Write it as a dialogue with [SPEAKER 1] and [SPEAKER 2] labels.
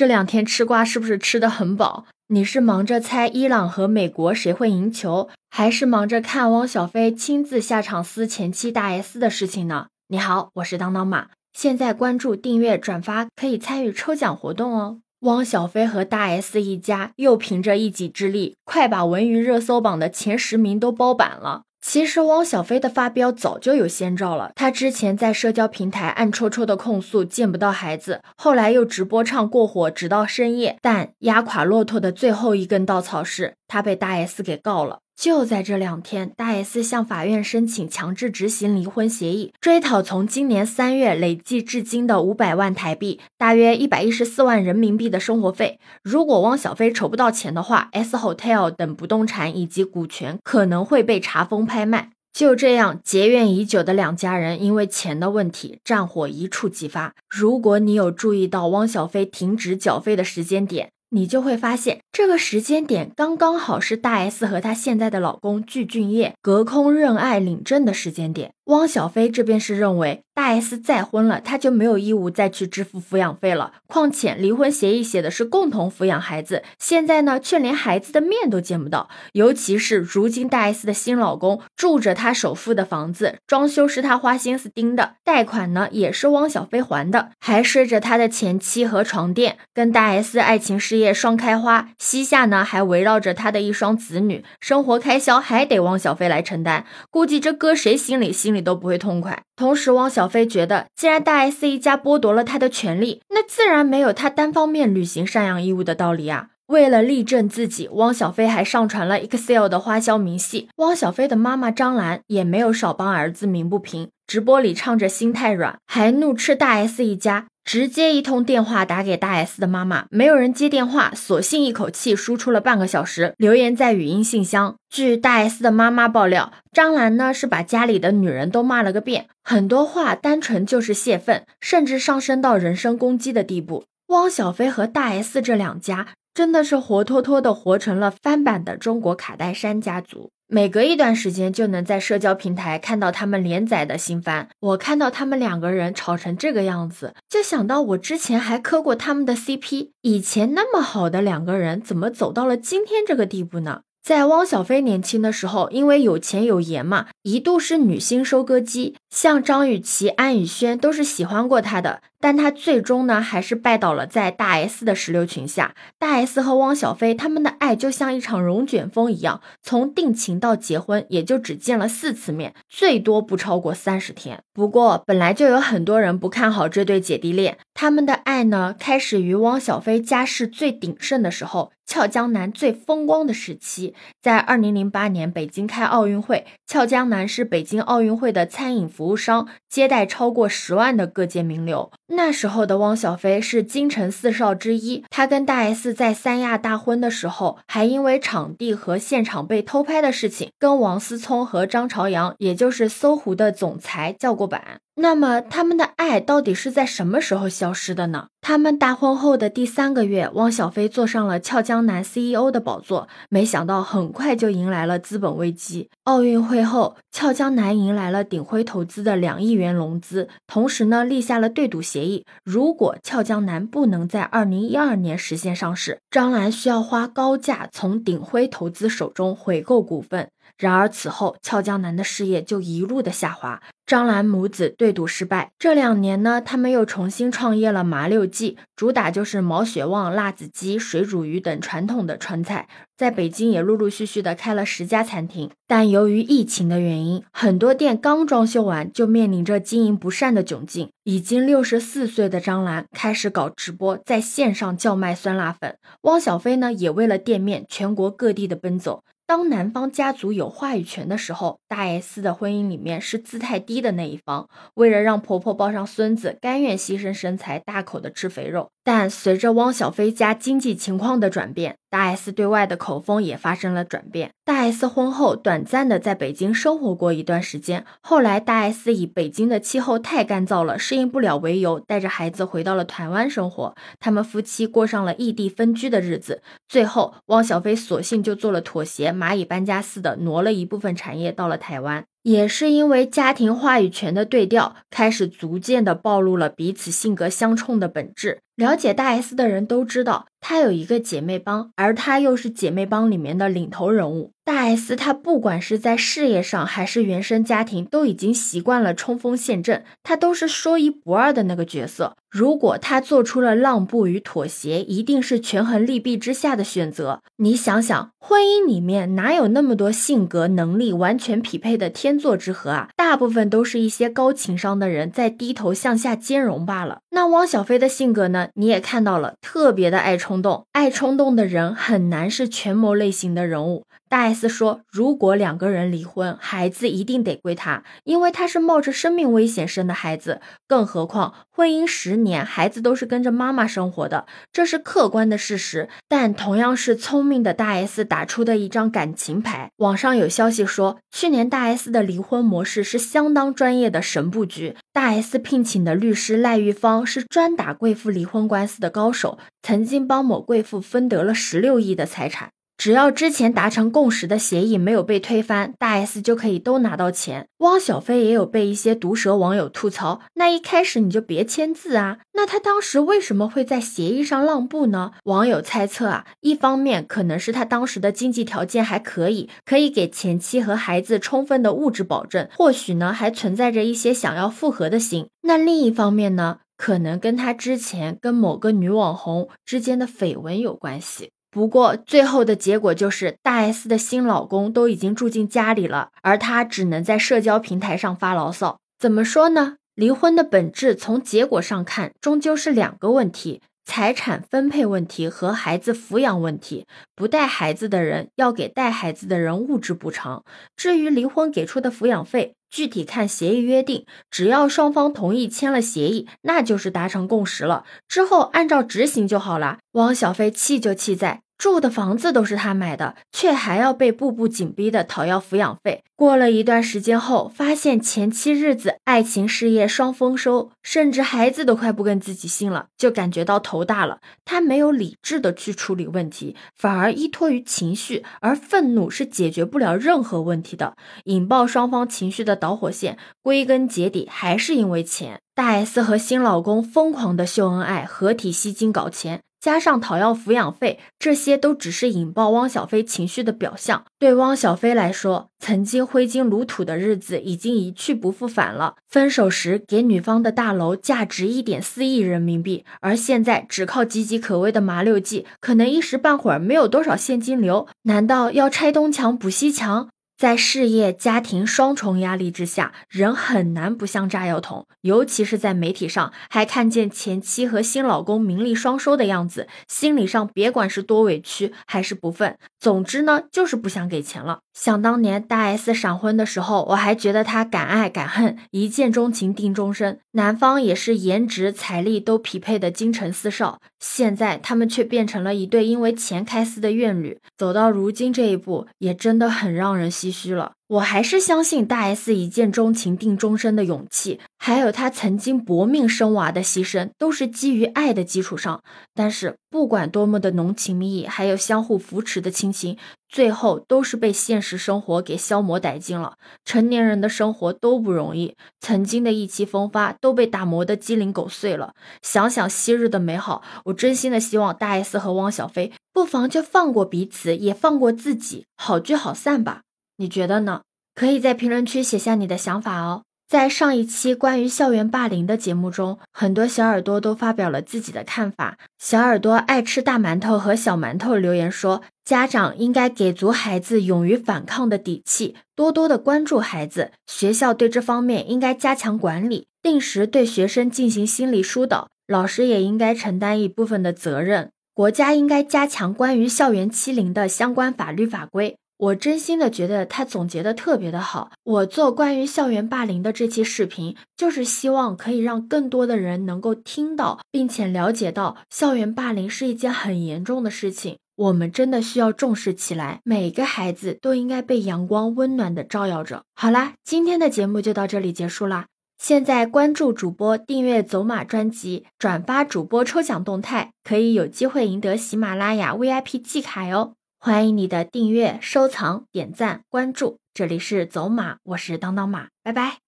[SPEAKER 1] 这两天吃瓜是不是吃的很饱？你是忙着猜伊朗和美国谁会赢球，还是忙着看汪小菲亲自下场撕前妻大 S 的事情呢？你好，我是当当马，现在关注、订阅、转发可以参与抽奖活动哦。汪小菲和大 S 一家又凭着一己之力，快把文娱热搜榜的前十名都包板了。其实汪小菲的发飙早就有先兆了，他之前在社交平台暗戳戳的控诉见不到孩子，后来又直播唱过火，直到深夜。但压垮骆驼的最后一根稻草是，他被大 S 给告了。就在这两天，大 S 向法院申请强制执行离婚协议，追讨从今年三月累计至今的五百万台币，大约一百一十四万人民币的生活费。如果汪小菲筹不到钱的话，S Hotel 等不动产以及股权可能会被查封拍卖。就这样，结怨已久的两家人因为钱的问题，战火一触即发。如果你有注意到汪小菲停止缴费的时间点，你就会发现，这个时间点刚刚好是大 S 和她现在的老公具俊晔隔空认爱领证的时间点。汪小菲这边是认为大 S 再婚了，他就没有义务再去支付抚养费了。况且离婚协议写的是共同抚养孩子，现在呢却连孩子的面都见不到。尤其是如今大 S 的新老公住着他首付的房子，装修是他花心思盯的，贷款呢也是汪小菲还的，还睡着他的前妻和床垫，跟大 S 爱情事业双开花，膝下呢还围绕着他的一双子女，生活开销还得汪小菲来承担。估计这搁谁心里心里。都不会痛快。同时，汪小菲觉得，既然大 S 一家剥夺了他的权利，那自然没有他单方面履行赡养义务的道理啊。为了力证自己，汪小菲还上传了 Excel 的花销明细。汪小菲的妈妈张兰也没有少帮儿子鸣不平，直播里唱着心太软，还怒斥大 S 一家。直接一通电话打给大 S 的妈妈，没有人接电话，索性一口气输出了半个小时留言在语音信箱。据大 S 的妈妈爆料，张兰呢是把家里的女人都骂了个遍，很多话单纯就是泄愤，甚至上升到人身攻击的地步。汪小菲和大 S 这两家真的是活脱脱的活成了翻版的中国卡戴珊家族。每隔一段时间就能在社交平台看到他们连载的新番。我看到他们两个人吵成这个样子，就想到我之前还磕过他们的 CP。以前那么好的两个人，怎么走到了今天这个地步呢？在汪小菲年轻的时候，因为有钱有颜嘛，一度是女星收割机，像张雨绮、安以轩都是喜欢过他的。但他最终呢，还是拜倒了在大 S 的石榴裙下。大 S 和汪小菲他们的爱就像一场龙卷风一样，从定情到结婚也就只见了四次面，最多不超过三十天。不过本来就有很多人不看好这对姐弟恋，他们的爱呢，开始于汪小菲家世最鼎盛的时候，俏江南最风光的时期。在二零零八年北京开奥运会，俏江南是北京奥运会的餐饮服务商，接待超过十万的各界名流。那时候的汪小菲是京城四少之一，他跟大 S 在三亚大婚的时候，还因为场地和现场被偷拍的事情，跟王思聪和张朝阳，也就是搜狐的总裁叫过板。那么他们的爱到底是在什么时候消失的呢？他们大婚后的第三个月，汪小菲坐上了俏江南 CEO 的宝座，没想到很快就迎来了资本危机。奥运会后，俏江南迎来了鼎晖投资的两亿元融资，同时呢立下了对赌协协议，如果俏江南不能在二零一二年实现上市，张兰需要花高价从鼎晖投资手中回购股份。然而此后，俏江南的事业就一路的下滑。张兰母子对赌失败，这两年呢，他们又重新创业了麻六记，主打就是毛血旺、辣子鸡、水煮鱼等传统的川菜，在北京也陆陆续续的开了十家餐厅。但由于疫情的原因，很多店刚装修完就面临着经营不善的窘境。已经六十四岁的张兰开始搞直播，在线上叫卖酸辣粉。汪小菲呢，也为了店面全国各地的奔走。当男方家族有话语权的时候，大 S 的婚姻里面是姿态低的那一方，为了让婆婆抱上孙子，甘愿牺牲身材，大口的吃肥肉。但随着汪小菲家经济情况的转变，大 S 对外的口风也发生了转变。大 S 婚后短暂的在北京生活过一段时间，后来大 S 以北京的气候太干燥了，适应不了为由，带着孩子回到了台湾生活。他们夫妻过上了异地分居的日子。最后，汪小菲索性就做了妥协，蚂蚁搬家似的挪了一部分产业到了台湾。也是因为家庭话语权的对调，开始逐渐的暴露了彼此性格相冲的本质。了解大 S 的人都知道，她有一个姐妹帮，而她又是姐妹帮里面的领头人物。大 S 她不管是在事业上还是原生家庭，都已经习惯了冲锋陷阵，她都是说一不二的那个角色。如果她做出了让步与妥协，一定是权衡利弊之下的选择。你想想，婚姻里面哪有那么多性格能力完全匹配的天作之合啊？大部分都是一些高情商的人在低头向下兼容罢了。那汪小菲的性格呢？你也看到了，特别的爱冲动，爱冲动的人很难是权谋类型的人物。大 S 说，如果两个人离婚，孩子一定得归他，因为他是冒着生命危险生的孩子。更何况婚姻十年，孩子都是跟着妈妈生活的，这是客观的事实。但同样是聪明的大 S 打出的一张感情牌。网上有消息说，去年大 S 的离婚模式是相当专业的神布局。大 S 聘请的律师赖玉芳是专打贵妇离婚官司的高手，曾经帮某贵妇分得了十六亿的财产。只要之前达成共识的协议没有被推翻，大 S 就可以都拿到钱。汪小菲也有被一些毒舌网友吐槽，那一开始你就别签字啊。那他当时为什么会在协议上让步呢？网友猜测啊，一方面可能是他当时的经济条件还可以，可以给前妻和孩子充分的物质保证，或许呢还存在着一些想要复合的心。那另一方面呢，可能跟他之前跟某个女网红之间的绯闻有关系。不过最后的结果就是大 S 的新老公都已经住进家里了，而她只能在社交平台上发牢骚。怎么说呢？离婚的本质从结果上看，终究是两个问题：财产分配问题和孩子抚养问题。不带孩子的人要给带孩子的人物质补偿。至于离婚给出的抚养费，具体看协议约定，只要双方同意签了协议，那就是达成共识了，之后按照执行就好了。汪小菲气就气在。住的房子都是他买的，却还要被步步紧逼的讨要抚养费。过了一段时间后，发现前妻日子、爱情、事业双丰收，甚至孩子都快不跟自己姓了，就感觉到头大了。他没有理智的去处理问题，反而依托于情绪，而愤怒是解决不了任何问题的。引爆双方情绪的导火线，归根结底还是因为钱。大 S 和新老公疯狂的秀恩爱，合体吸金搞钱。加上讨要抚养费，这些都只是引爆汪小菲情绪的表象。对汪小菲来说，曾经挥金如土的日子已经一去不复返了。分手时给女方的大楼价值一点四亿人民币，而现在只靠岌岌可危的麻六记，可能一时半会儿没有多少现金流。难道要拆东墙补西墙？在事业、家庭双重压力之下，人很难不像炸药桶。尤其是在媒体上，还看见前妻和新老公名利双收的样子，心理上别管是多委屈还是不忿，总之呢，就是不想给钱了。想当年大 S 闪婚的时候，我还觉得她敢爱敢恨，一见钟情定终身，男方也是颜值、财力都匹配的京城四少。现在他们却变成了一对因为钱开撕的怨侣，走到如今这一步，也真的很让人唏嘘了。我还是相信大 S 一见钟情定终身的勇气，还有他曾经搏命生娃的牺牲，都是基于爱的基础上。但是不管多么的浓情蜜意，还有相互扶持的亲情，最后都是被现实生活给消磨殆尽了。成年人的生活都不容易，曾经的意气风发都被打磨得鸡零狗碎了。想想昔日的美好，我真心的希望大 S 和汪小菲不妨就放过彼此，也放过自己，好聚好散吧。你觉得呢？可以在评论区写下你的想法哦。在上一期关于校园霸凌的节目中，很多小耳朵都发表了自己的看法。小耳朵爱吃大馒头和小馒头留言说，家长应该给足孩子勇于反抗的底气，多多的关注孩子。学校对这方面应该加强管理，定时对学生进行心理疏导，老师也应该承担一部分的责任。国家应该加强关于校园欺凌的相关法律法规。我真心的觉得他总结的特别的好。我做关于校园霸凌的这期视频，就是希望可以让更多的人能够听到，并且了解到校园霸凌是一件很严重的事情。我们真的需要重视起来，每个孩子都应该被阳光温暖的照耀着。好啦，今天的节目就到这里结束啦。现在关注主播，订阅走马专辑，转发主播抽奖动态，可以有机会赢得喜马拉雅 VIP 季卡哟。欢迎你的订阅、收藏、点赞、关注。这里是走马，我是当当马，拜拜。